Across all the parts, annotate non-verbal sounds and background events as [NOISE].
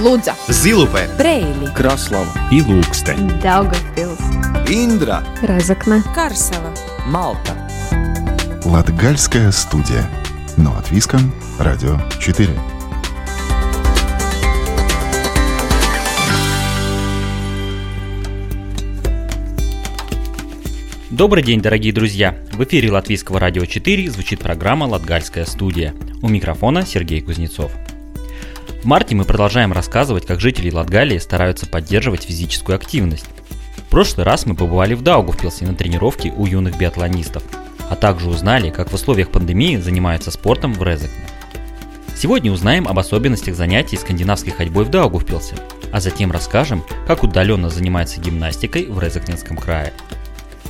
Лудза, Зилупе, Брейли, Краслава и Лукстен. Daugavpils, Индра, Разокна, Карсела. Малта. Латгальская студия. Но от Виском, Радио 4. Добрый день, дорогие друзья! В эфире Латвийского радио 4 звучит программа «Латгальская студия». У микрофона Сергей Кузнецов. В марте мы продолжаем рассказывать, как жители Латгалии стараются поддерживать физическую активность. В прошлый раз мы побывали в Даугавпилсе на тренировке у юных биатлонистов, а также узнали, как в условиях пандемии занимаются спортом в Резекне. Сегодня узнаем об особенностях занятий скандинавской ходьбой в Даугавпилсе, а затем расскажем, как удаленно занимается гимнастикой в Резекненском крае.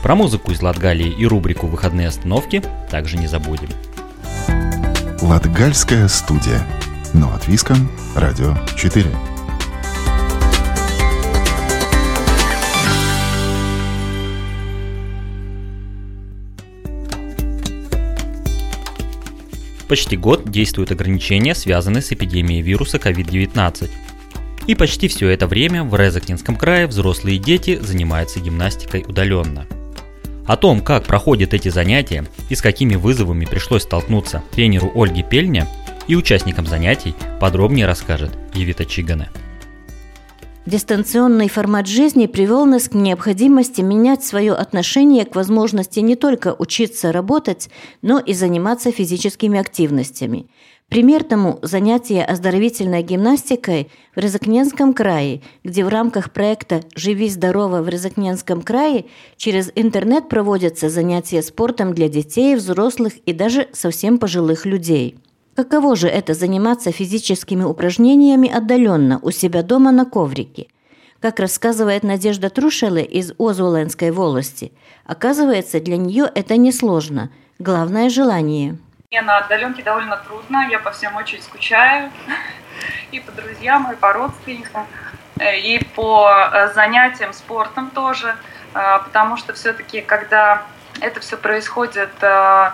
Про музыку из Латгалии и рубрику «Выходные остановки» также не забудем. Латгальская студия. Но от Виском, Радио 4. Почти год действуют ограничения, связанные с эпидемией вируса COVID-19. И почти все это время в Резакнинском крае взрослые дети занимаются гимнастикой удаленно. О том, как проходят эти занятия и с какими вызовами пришлось столкнуться тренеру Ольге Пельня и участникам занятий, подробнее расскажет Евита Чигане. Дистанционный формат жизни привел нас к необходимости менять свое отношение к возможности не только учиться работать, но и заниматься физическими активностями. Пример тому – занятия оздоровительной гимнастикой в Резакненском крае, где в рамках проекта «Живи здорово» в Резакненском крае через интернет проводятся занятия спортом для детей, взрослых и даже совсем пожилых людей. Каково же это заниматься физическими упражнениями отдаленно у себя дома на коврике? Как рассказывает Надежда Трушеле из Озуленской волости, оказывается, для нее это несложно. Главное – желание. Мне на отдаленке довольно трудно, я по всем очень скучаю, [LAUGHS] и по друзьям, и по родственникам, и по э, занятиям спортом тоже, э, потому что все-таки, когда это все происходит э,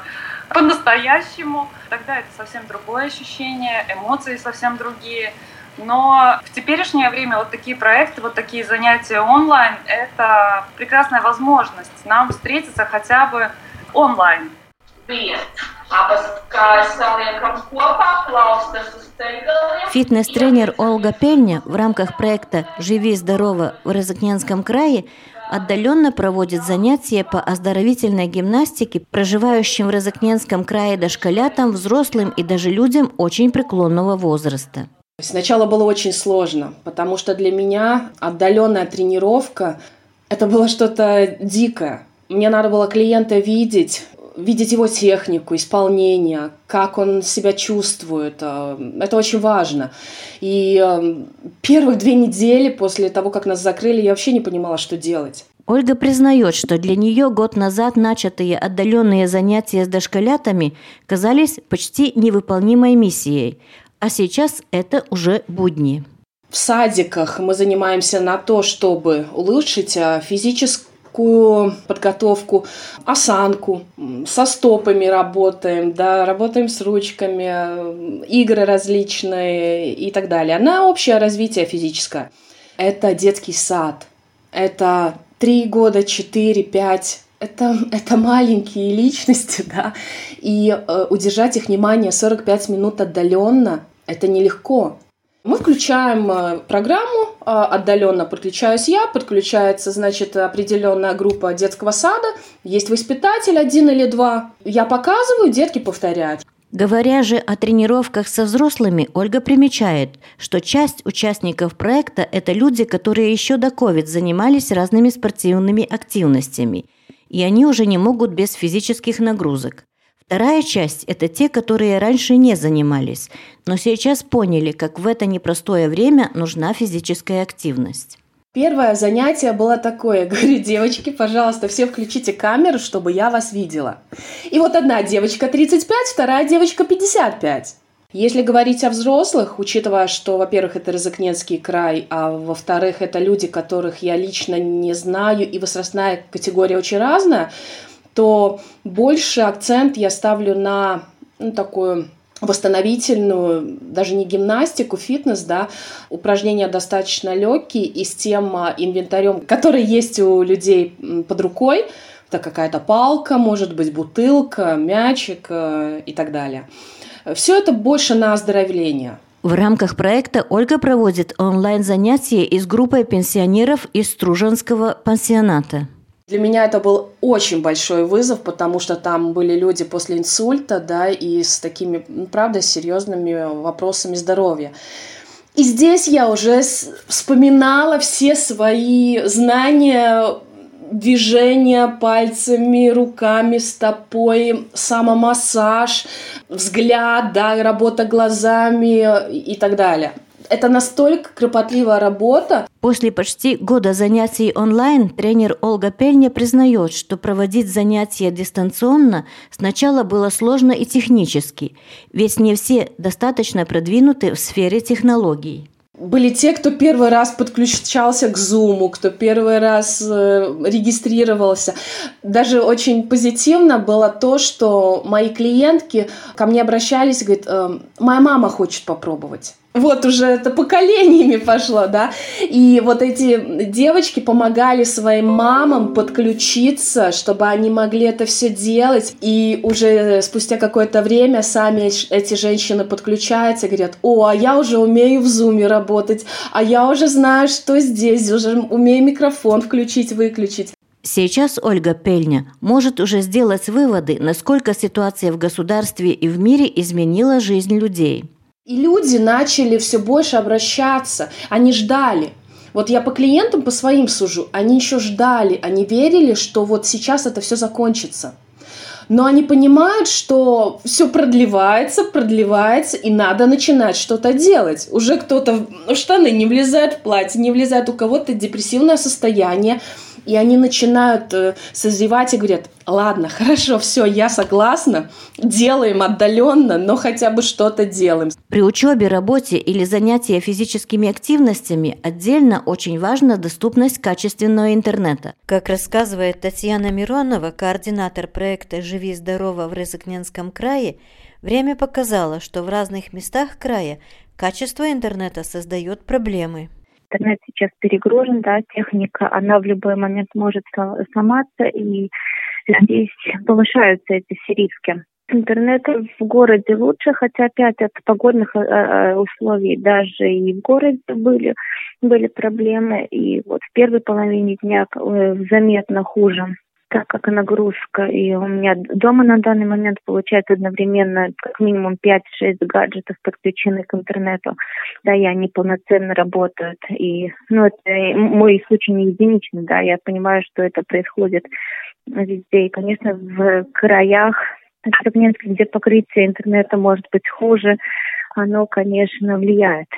по-настоящему, тогда это совсем другое ощущение, эмоции совсем другие. Но в теперешнее время вот такие проекты, вот такие занятия онлайн – это прекрасная возможность нам встретиться хотя бы онлайн. Привет! Фитнес-тренер Ольга Пельня в рамках проекта «Живи здорово» в Розыкненском крае отдаленно проводит занятия по оздоровительной гимнастике проживающим в Розыкненском крае дошколятам, взрослым и даже людям очень преклонного возраста. Сначала было очень сложно, потому что для меня отдаленная тренировка – это было что-то дикое. Мне надо было клиента видеть, видеть его технику, исполнение, как он себя чувствует. э, Это очень важно. И э, первых две недели после того, как нас закрыли, я вообще не понимала, что делать. Ольга признает, что для нее год назад начатые отдаленные занятия с дошколятами казались почти невыполнимой миссией, а сейчас это уже будни. В садиках мы занимаемся на то, чтобы улучшить э, физическую подготовку, осанку, со стопами работаем, да, работаем с ручками, э, игры различные и так далее. На общее развитие физическое. Это детский сад. Это три года, четыре, пять. Это, [LAUGHS] это маленькие личности, да, и э, удержать их внимание 45 минут отдаленно – это нелегко. Мы включаем э, программу э, отдаленно, подключаюсь я, подключается, значит, определенная группа детского сада, есть воспитатель один или два. Я показываю, детки повторяют. Говоря же о тренировках со взрослыми, Ольга примечает, что часть участников проекта – это люди, которые еще до COVID занимались разными спортивными активностями, и они уже не могут без физических нагрузок. Вторая часть – это те, которые раньше не занимались, но сейчас поняли, как в это непростое время нужна физическая активность. Первое занятие было такое. [LAUGHS] Говорю, девочки, пожалуйста, все включите камеру, чтобы я вас видела. И вот одна девочка 35, вторая девочка 55. Если говорить о взрослых, учитывая, что, во-первых, это Розыкненский край, а во-вторых, это люди, которых я лично не знаю, и возрастная категория очень разная, то больше акцент я ставлю на ну, такую восстановительную, даже не гимнастику, фитнес, да, упражнения достаточно легкие и с тем а, инвентарем, который есть у людей под рукой, это какая-то палка, может быть бутылка, мячик э, и так далее. Все это больше на оздоровление. В рамках проекта Ольга проводит онлайн-занятия и с группой пенсионеров из Струженского пансионата. Для меня это был очень большой вызов, потому что там были люди после инсульта, да, и с такими, ну, правда, серьезными вопросами здоровья. И здесь я уже вспоминала все свои знания движения пальцами, руками, стопой, самомассаж, взгляд, да, работа глазами и так далее. Это настолько кропотливая работа. После почти года занятий онлайн тренер Ольга Пельня признает, что проводить занятия дистанционно сначала было сложно и технически, ведь не все достаточно продвинуты в сфере технологий. Были те, кто первый раз подключался к Zoom, кто первый раз э, регистрировался. Даже очень позитивно было то, что мои клиентки ко мне обращались и говорят, э, моя мама хочет попробовать вот уже это поколениями пошло, да. И вот эти девочки помогали своим мамам подключиться, чтобы они могли это все делать. И уже спустя какое-то время сами эти женщины подключаются и говорят, о, а я уже умею в зуме работать, а я уже знаю, что здесь, уже умею микрофон включить, выключить. Сейчас Ольга Пельня может уже сделать выводы, насколько ситуация в государстве и в мире изменила жизнь людей – и люди начали все больше обращаться, они ждали. Вот я по клиентам, по своим сужу, они еще ждали, они верили, что вот сейчас это все закончится. Но они понимают, что все продлевается, продлевается, и надо начинать что-то делать. Уже кто-то в штаны не влезает в платье, не влезает у кого-то депрессивное состояние, и они начинают э, созревать и говорят, ладно, хорошо, все, я согласна, делаем отдаленно, но хотя бы что-то делаем. При учебе, работе или занятии физическими активностями отдельно очень важна доступность качественного интернета. Как рассказывает Татьяна Миронова, координатор проекта «Живи здорово» в Резакненском крае, время показало, что в разных местах края качество интернета создает проблемы интернет сейчас перегружен, да, техника, она в любой момент может сломаться, и здесь повышаются эти все риски. Интернет в городе лучше, хотя опять от погодных э, э, условий даже и в городе были, были проблемы. И вот в первой половине дня э, заметно хуже так как нагрузка, и у меня дома на данный момент получается одновременно как минимум 5-6 гаджетов подключены к интернету, да, и они полноценно работают, и, ну, это мой случай не единичный, да, я понимаю, что это происходит везде, и, конечно, в краях, где покрытие интернета может быть хуже, оно, конечно, влияет.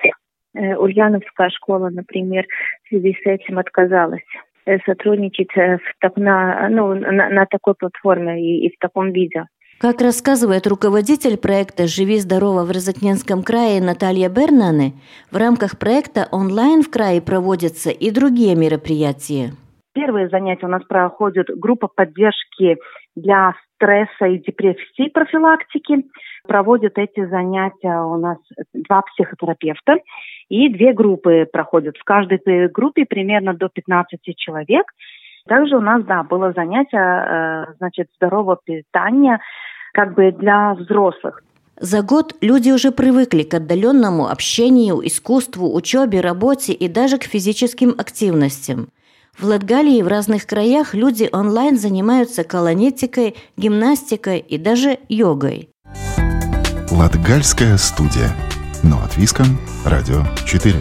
Э, Ульяновская школа, например, в связи с этим отказалась сотрудничать э, в, так, на, ну, на, на такой платформе и, и в таком виде. Как рассказывает руководитель проекта «Живи здорово» в Розыкненском крае Наталья Бернаны, в рамках проекта онлайн в крае проводятся и другие мероприятия. Первые занятия у нас проходят группа поддержки для стресса и депрессии профилактики. Проводят эти занятия у нас два психотерапевта и две группы проходят. В каждой группе примерно до 15 человек. Также у нас, да, было занятие, э, значит, здорового питания как бы для взрослых. За год люди уже привыкли к отдаленному общению, искусству, учебе, работе и даже к физическим активностям. В Латгалии в разных краях люди онлайн занимаются колонетикой, гимнастикой и даже йогой. Латгальская студия. Но от Виском. Радио 4.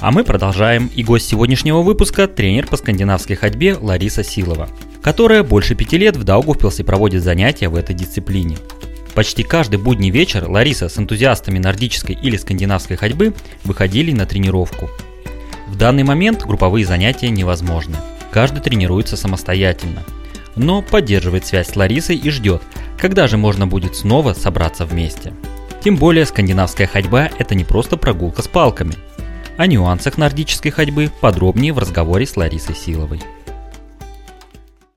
А мы продолжаем, и гость сегодняшнего выпуска – тренер по скандинавской ходьбе Лариса Силова, которая больше пяти лет в Даугавпилсе проводит занятия в этой дисциплине. Почти каждый будний вечер Лариса с энтузиастами нордической или скандинавской ходьбы выходили на тренировку. В данный момент групповые занятия невозможны. Каждый тренируется самостоятельно. Но поддерживает связь с Ларисой и ждет, когда же можно будет снова собраться вместе. Тем более скандинавская ходьба – это не просто прогулка с палками – О нюансах нордической ходьбы подробнее в разговоре с Ларисой Силовой.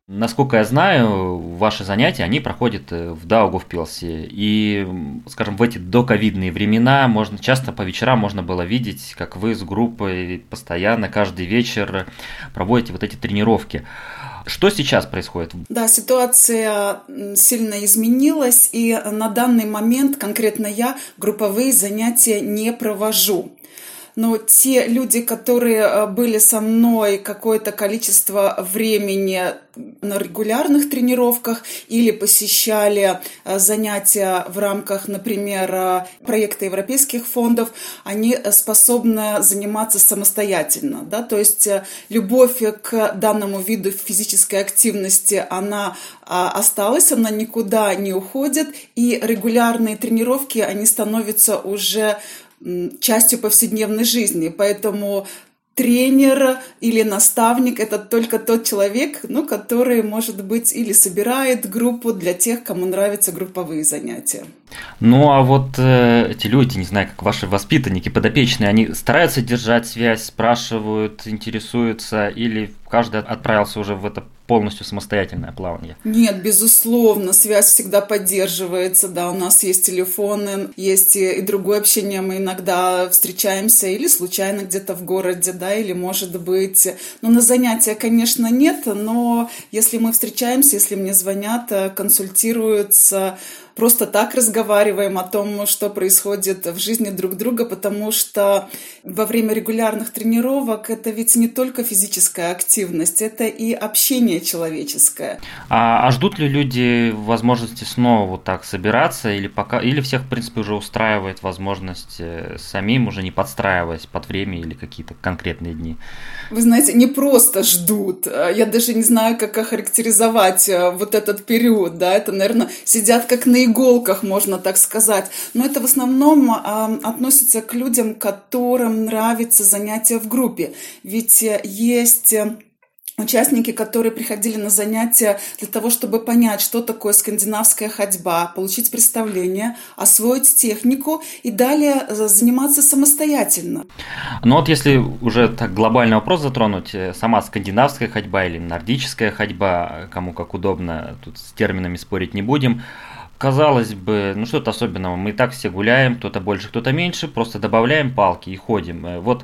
Насколько я знаю, ваши занятия, они проходят э, в Даугавпилсе. И, скажем, в эти доковидные времена можно часто по вечерам можно было видеть, как вы с группой постоянно каждый вечер проводите вот эти тренировки. Что сейчас происходит? Да, ситуация сильно изменилась, и на данный момент конкретно я групповые занятия не провожу но те люди, которые э, были со мной какое-то количество времени на регулярных тренировках или посещали э, занятия в рамках, например, э, проекта европейских фондов, они способны заниматься самостоятельно. Да? То есть любовь к данному виду физической активности, она осталась, она никуда не уходит, и регулярные тренировки, они становятся уже частью повседневной жизни. Поэтому тренер или наставник – это только тот человек, ну, который, может быть, или собирает группу для тех, кому нравятся групповые занятия. Ну, а вот э, эти люди, не знаю, как ваши воспитанники, подопечные, они стараются держать связь, спрашивают, интересуются, или каждый отправился уже в это полностью самостоятельное плавание? Нет, безусловно, связь всегда поддерживается, да, у нас есть телефоны, есть и, и другое общение, мы иногда встречаемся или случайно где-то в городе, да, или может быть, ну, на занятия, конечно, нет, но если мы встречаемся, если мне звонят, э, консультируются, просто так разговариваем о том, что происходит в жизни друг друга, потому что во время регулярных тренировок это ведь не только физическая активность, это и общение человеческое. А, а ждут ли люди возможности снова вот так собираться или пока или всех в принципе уже устраивает возможность э, самим уже не подстраиваясь под время или какие-то конкретные дни? Вы знаете, не просто ждут. Я даже не знаю, как охарактеризовать э, вот этот период, да, это, наверное, сидят как на иголках, можно так сказать. Но это в основном а, относится к людям, которым нравится занятие в группе. Ведь э, есть э, участники, которые приходили на занятия для того, чтобы понять, что такое скандинавская ходьба, получить представление, освоить технику и далее э, заниматься самостоятельно. Ну вот если уже так глобальный вопрос затронуть, сама скандинавская ходьба или нордическая ходьба, кому как удобно, тут с терминами спорить не будем, казалось бы, ну что-то особенного. Мы и так все гуляем, кто-то больше, кто-то меньше, просто добавляем палки и ходим. Э, вот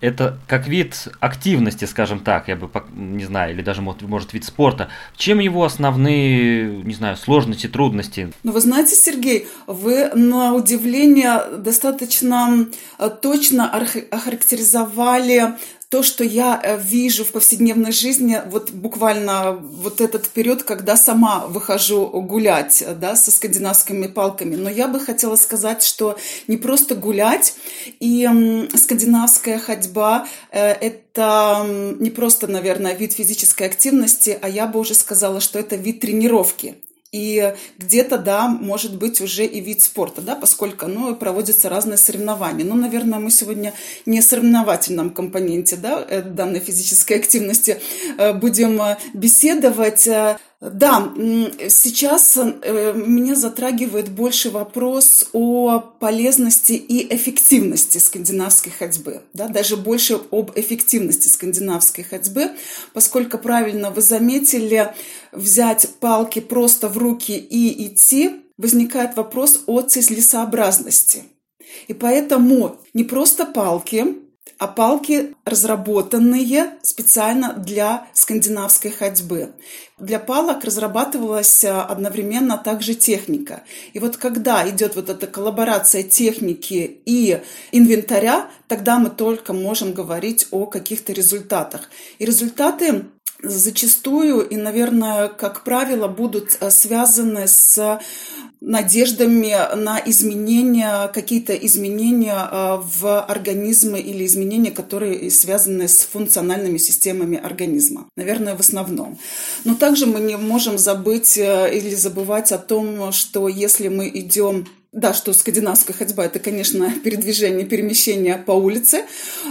это как вид активности, скажем так, я бы не знаю, или даже может вид спорта. Чем его основные, не знаю, сложности, трудности? Ну, вы знаете, Сергей, вы на удивление достаточно э, точно охарактеризовали то, что я э, вижу в повседневной жизни, вот буквально вот этот период, когда сама выхожу гулять, да, со скандинавскими палками. Но я бы хотела сказать, что не просто гулять, и скандинавская ходьба э, – это не просто, наверное, вид физической активности, а я бы уже сказала, что это вид тренировки. И где-то, да, может быть уже и вид спорта, да, поскольку, ну, проводятся разные соревнования. Но, наверное, мы сегодня не о соревновательном компоненте, да, э, данной физической активности э, будем э, беседовать. Да, сейчас э, меня затрагивает больше вопрос о полезности и эффективности скандинавской ходьбы. Да, даже больше об эффективности скандинавской ходьбы, поскольку правильно вы заметили, взять палки просто в руки и идти, возникает вопрос о целесообразности. И поэтому не просто палки, а палки, разработанные специально для скандинавской ходьбы. Для палок разрабатывалась э, одновременно также техника. И вот когда идет вот эта коллаборация техники и инвентаря, тогда мы только можем говорить о каких-то результатах. И результаты зачастую и, наверное, как правило, будут э, связаны с надеждами на изменения, какие-то изменения а, в организме или изменения, которые связаны с функциональными системами организма. Наверное, в основном. Но также мы не можем забыть э, или забывать о том, что если мы идем да, что скандинавская ходьба – это, конечно, [LAUGHS] передвижение, перемещение по улице.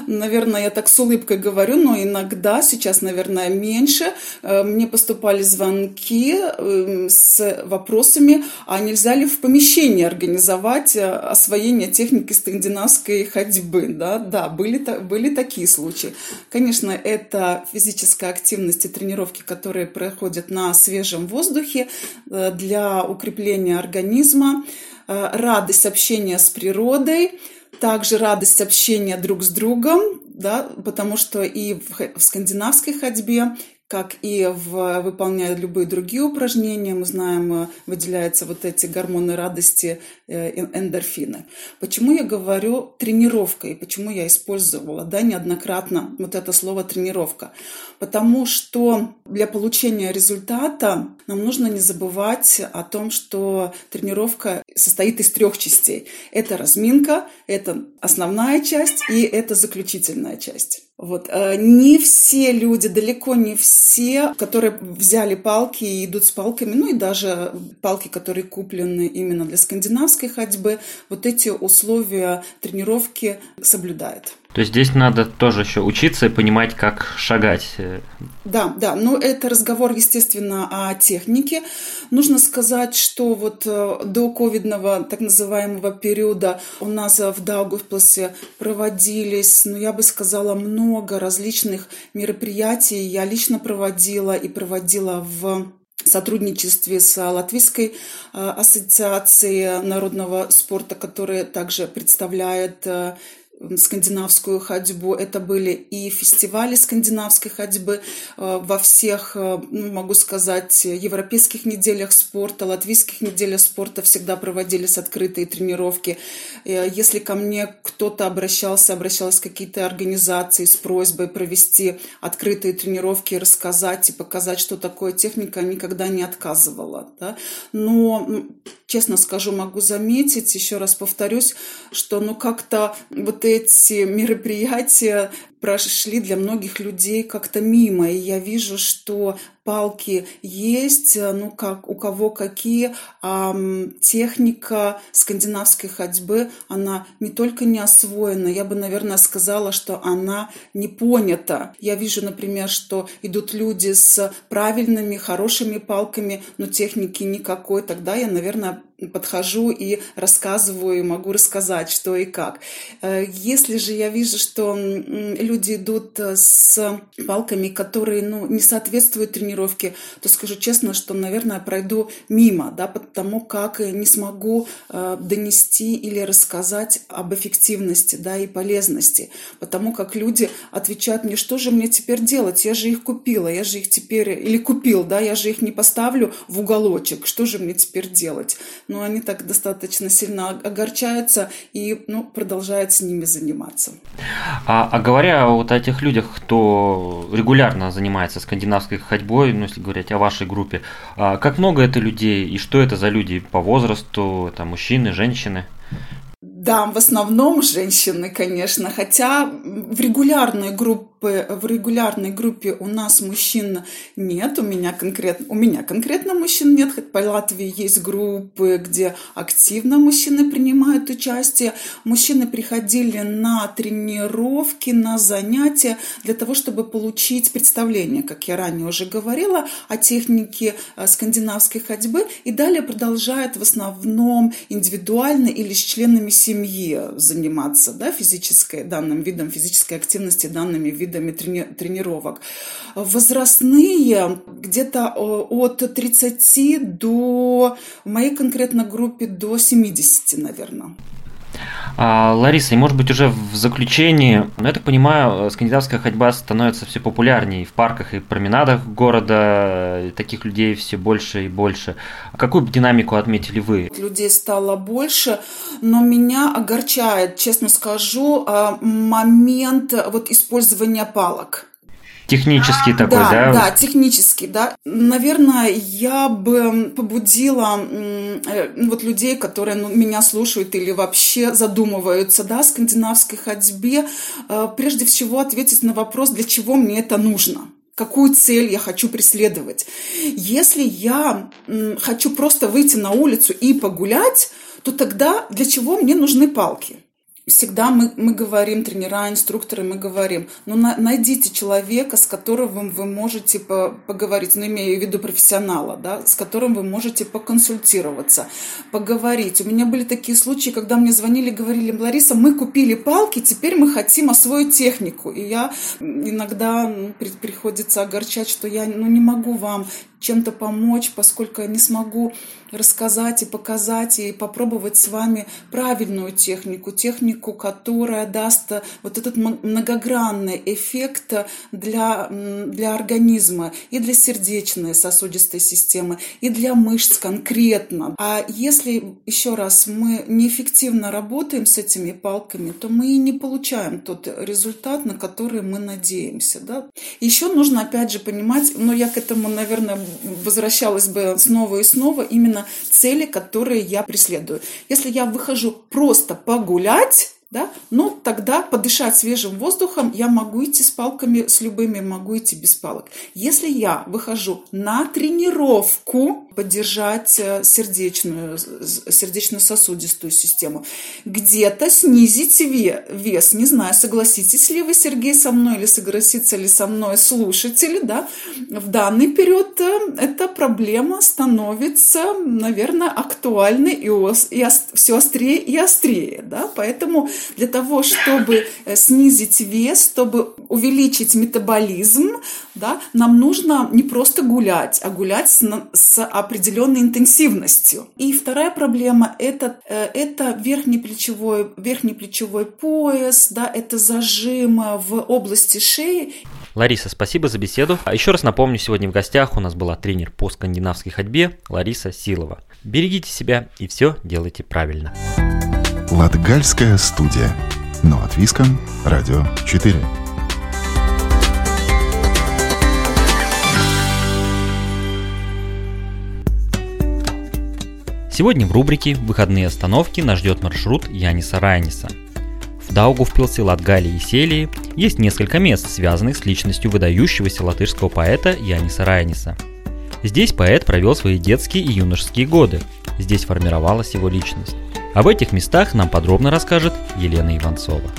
Наверное, я так с улыбкой говорю, но иногда, сейчас, наверное, меньше, э, мне поступали звонки эм, с вопросами, а нельзя ли в помещении организовать э, освоение техники скандинавской ходьбы. Да, да были, были такие случаи. Конечно, это физическая активность и тренировки, которые проходят на свежем воздухе э, для укрепления организма. Э, радость общения с природой, также радость общения друг с другом, да, потому что и в, скандинавской ходьбе, как и в, выполняя любые другие упражнения, мы знаем, э, выделяются вот эти гормоны радости, э, эндорфины. Почему я говорю тренировка и почему я использовала да, неоднократно вот это слово тренировка? Потому что для получения результата нам нужно не забывать о том, что тренировка состоит из трех частей. Это разминка, это основная часть и это заключительная часть. Вот. Э, не все люди, далеко не все, которые взяли палки и идут с палками, ну и даже палки, которые куплены именно для скандинавской ходьбы, вот эти условия тренировки соблюдают. То есть здесь надо тоже еще учиться и понимать, как шагать. Да, да, но это разговор, естественно, о технике. Нужно сказать, что вот э, до ковидного так называемого периода у нас в Даугавпилсе проводились, ну, я бы сказала, много различных мероприятий. Я лично проводила и проводила в сотрудничестве с Латвийской э, ассоциацией народного спорта, которая также представляет э, скандинавскую ходьбу. Это были и фестивали скандинавской ходьбы э, во всех, э, ну, могу сказать, европейских неделях спорта, латвийских неделях спорта всегда проводились открытые тренировки. Э, если ко мне кто-то обращался, обращалась какие-то организации с просьбой провести открытые тренировки, рассказать и показать, что такое техника, никогда не отказывала. Да? Но, честно скажу, могу заметить, еще раз повторюсь, что ну как-то вот эти мероприятия прошли для многих людей как-то мимо. И я вижу, что палки есть, ну как у кого какие, а техника скандинавской ходьбы, она не только не освоена, я бы, наверное, сказала, что она не понята. Я вижу, например, что идут люди с правильными, хорошими палками, но техники никакой. Тогда я, наверное, подхожу и рассказываю, могу рассказать, что и как. Э, если же я вижу, что люди идут э, с палками, которые ну, не соответствуют тренировке, то скажу честно, что, наверное, пройду мимо, да, потому как не смогу э, донести или рассказать об эффективности да, и полезности. Потому как люди отвечают мне, что же мне теперь делать? Я же их купила, я же их теперь, или купил, да, я же их не поставлю в уголочек, что же мне теперь делать? но они так достаточно сильно огорчаются и ну, продолжают с ними заниматься. А, а говоря вот о этих людях, кто регулярно занимается скандинавской ходьбой, ну, если говорить о вашей группе, а как много это людей и что это за люди по возрасту, это мужчины, женщины? Да, в основном женщины, конечно, хотя в регулярной группе, в регулярной группе у нас мужчин нет, у меня конкретно, у меня конкретно мужчин нет, хоть по Латвии есть группы, где активно мужчины принимают участие. Мужчины приходили на тренировки, на занятия для того, чтобы получить представление, как я ранее уже говорила, о технике э, скандинавской ходьбы и далее продолжают в основном индивидуально или с членами семьи заниматься да, физической, данным видом физической активности, данными видами трени тренировок. Возрастные где-то от 30 до, в моей конкретной группе, до 70, наверное. А, Лариса, и может быть уже в заключении, ну, я так понимаю, скандинавская ходьба становится все популярнее в парках, и променадах города, и таких людей все больше и больше. Какую динамику отметили вы? Людей стало больше, но меня огорчает, честно скажу, а, момент вот использования палок. Технический такой, да? Да, да, технический, да. Наверное, я бы побудила э, вот людей, которые ну, меня слушают или вообще задумываются, да, о скандинавской ходьбе, э, прежде всего ответить на вопрос, для чего мне это нужно какую цель я хочу преследовать. Если я хочу просто выйти на улицу и погулять, то тогда для чего мне нужны палки? Всегда мы, мы говорим, тренера, инструкторы, мы говорим, ну на, найдите человека, с которым вы можете по, поговорить, ну имею в виду профессионала, да, с которым вы можете поконсультироваться, поговорить. У меня были такие случаи, когда мне звонили, говорили, Лариса, мы купили палки, теперь мы хотим освоить технику. И я иногда ну, при, приходится огорчать, что я ну, не могу вам чем-то помочь, поскольку я не смогу рассказать и показать и попробовать с вами правильную технику, технику, которая даст вот этот многогранный эффект для, для организма и для сердечной сосудистой системы, и для мышц конкретно. А если, еще раз, мы неэффективно работаем с этими палками, то мы и не получаем тот результат, на который мы надеемся. Да? Еще нужно, опять же, понимать, но я к этому, наверное, возвращалась бы снова и снова, именно цели, которые я преследую. Если я выхожу просто погулять, да, ну тогда подышать свежим воздухом я могу идти с палками, с любыми могу идти без палок. Если я выхожу на тренировку, поддержать э, сердечную, сердечно-сосудистую систему, где-то снизить вес, не знаю, согласитесь ли вы, Сергей, со мной или согласится ли со мной слушатели, да, в данный период э, эта проблема становится, наверное, актуальной и, и все острее и острее, да, поэтому для того, чтобы э, снизить вес, чтобы увеличить метаболизм, да, нам нужно не просто гулять, а гулять с, с определенной интенсивностью. И вторая проблема это, э, это верхний плечевой, верхний плечевой пояс, да, это зажим в области шеи. Лариса, спасибо за беседу. А еще раз напомню, сегодня в гостях у нас была тренер по скандинавской ходьбе Лариса Силова. Берегите себя и все делайте правильно. Латгальская студия. Но от Виском. Радио 4. Сегодня в рубрике «Выходные остановки» нас ждет маршрут Яниса Райниса. В Даугавпилсе, Латгалии и Селии есть несколько мест, связанных с личностью выдающегося латышского поэта Яниса Райниса. Здесь поэт провел свои детские и юношеские годы. Здесь формировалась его личность. Об этих местах нам подробно расскажет Елена Иванцова.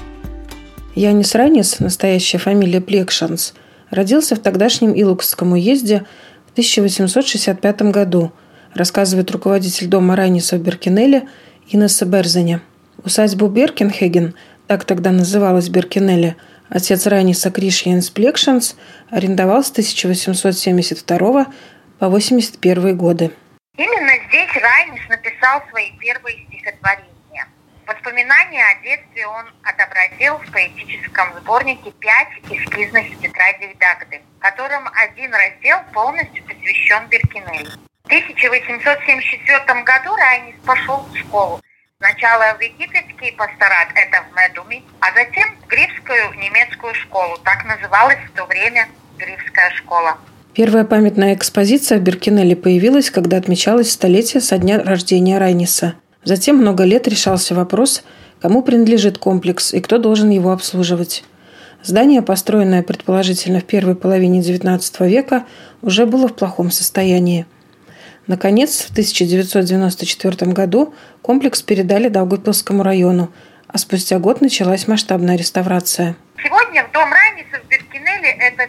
Янис Ранис, настоящая фамилия Плекшанс, родился в тогдашнем Илукском уезде в 1865 году, рассказывает руководитель дома Раниса в Беркинеле Инесса Берзене. Усадьбу Беркенхеген, так тогда называлась Беркинеле, отец Раниса Кришьянс Плекшанс арендовал с 1872 по 81 годы. Именно здесь Райнис написал свои первые стихотворения. Воспоминания о детстве он отобразил в поэтическом сборнике «Пять эскизных тетрадей Дагды», в котором один раздел полностью посвящен Беркинелли. В 1874 году Райнис пошел в школу. Сначала в египетский пасторат, это в Медуми, а затем в Грифскую немецкую школу. Так называлась в то время Грифская школа. Первая памятная экспозиция в Беркинелле появилась, когда отмечалось столетие со дня рождения Райниса. Затем много лет решался вопрос, кому принадлежит комплекс и кто должен его обслуживать. Здание, построенное предположительно в первой половине XIX века, уже было в плохом состоянии. Наконец, в 1994 году комплекс передали Даугавпилскому району, а спустя год началась масштабная реставрация. Сегодня в Дом Райниса в Беркинелле – это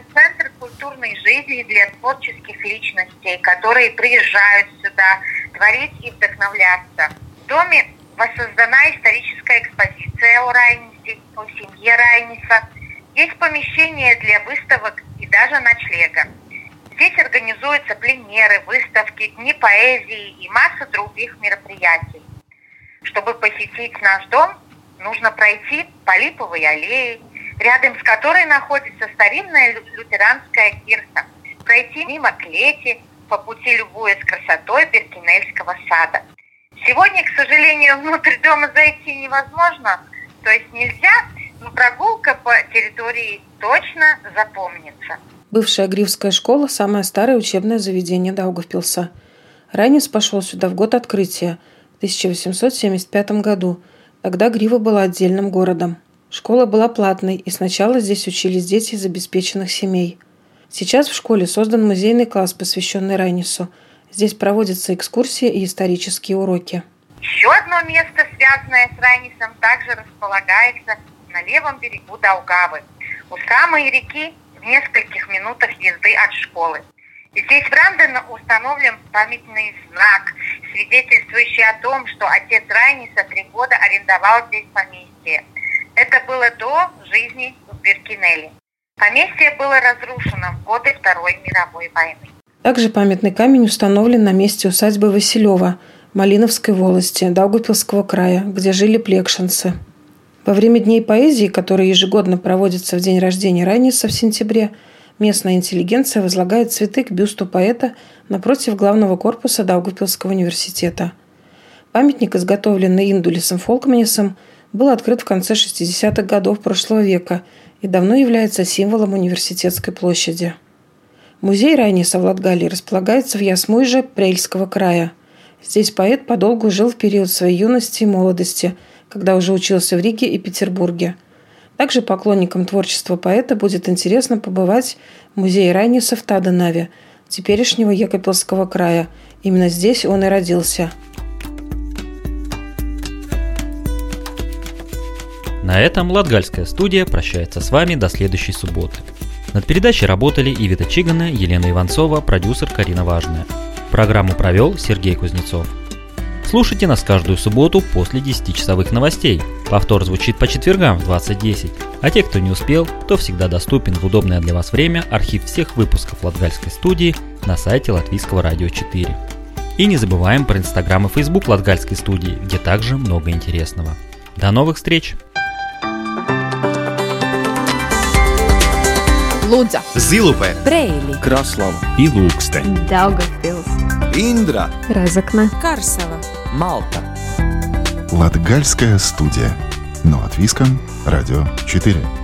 культурной жизни для творческих личностей, которые приезжают сюда творить и вдохновляться. В доме воссоздана историческая экспозиция о Райнисе, о семье Райниса. Есть помещение для выставок и даже ночлега. Здесь организуются пленеры, выставки, дни поэзии и масса других мероприятий. Чтобы посетить наш дом, нужно пройти по Липовой аллее, рядом с которой находится старинная лютеранская кирха, пройти мимо клети, по пути любуясь красотой Беркинельского сада. Сегодня, к сожалению, внутрь дома зайти невозможно, то есть нельзя, но прогулка по территории точно запомнится. Бывшая Гривская школа – самое старое учебное заведение Даугавпилса. Ранец пошел сюда в год открытия, в 1875 году. Тогда Грива была отдельным городом. Школа была платной, и сначала здесь учились дети из обеспеченных семей. Сейчас в школе создан музейный класс, посвященный Райнису. Здесь проводятся экскурсии и исторические уроки. Еще одно место, связанное с Райнисом, также располагается на левом берегу Долгавы, у самой реки в нескольких минутах езды от школы. Здесь в Рандено установлен памятный знак, свидетельствующий о том, что отец Райниса три года арендовал здесь поместье. Это было до жизни в Беркинелли. Поместье было разрушено в годы Второй мировой войны. Также памятный камень установлен на месте усадьбы Василева, Малиновской волости, Даугапилского края, где жили плекшинцы. Во время Дней поэзии, которые ежегодно проводятся в день рождения Райниса в сентябре, местная интеллигенция возлагает цветы к бюсту поэта напротив главного корпуса Даугавпилского университета. Памятник, изготовленный Индулисом Фолкманисом, был открыт в конце 60-х годов прошлого века и давно является символом университетской площади. Музей Райниса в Латгалии располагается в Ясмуйже Прельского края. Здесь поэт подолгу жил в период своей юности и молодости, когда уже учился в Риге и Петербурге – также поклонникам творчества поэта будет интересно побывать в музее Райниса в Таденаве, теперешнего Екапельского края. Именно здесь он и родился. На этом Латгальская студия прощается с вами до следующей субботы. Над передачей работали Ивита Чигана, Елена Иванцова, продюсер Карина Важная. Программу провел Сергей Кузнецов. Слушайте нас каждую субботу после 10-часовых новостей. Повтор звучит по четвергам в 20.10. А те, кто не успел, то всегда доступен в удобное для вас время архив всех выпусков Латгальской студии на сайте Латвийского радио 4. И не забываем про инстаграм и фейсбук Латгальской студии, где также много интересного. До новых встреч! Лудза, Зилупе, Брейли, Краслава. И Лукстен, Daugavpils, Индра, Разокна, Карсела, Малта. Латгальская студия. Но от Виском, Радио 4.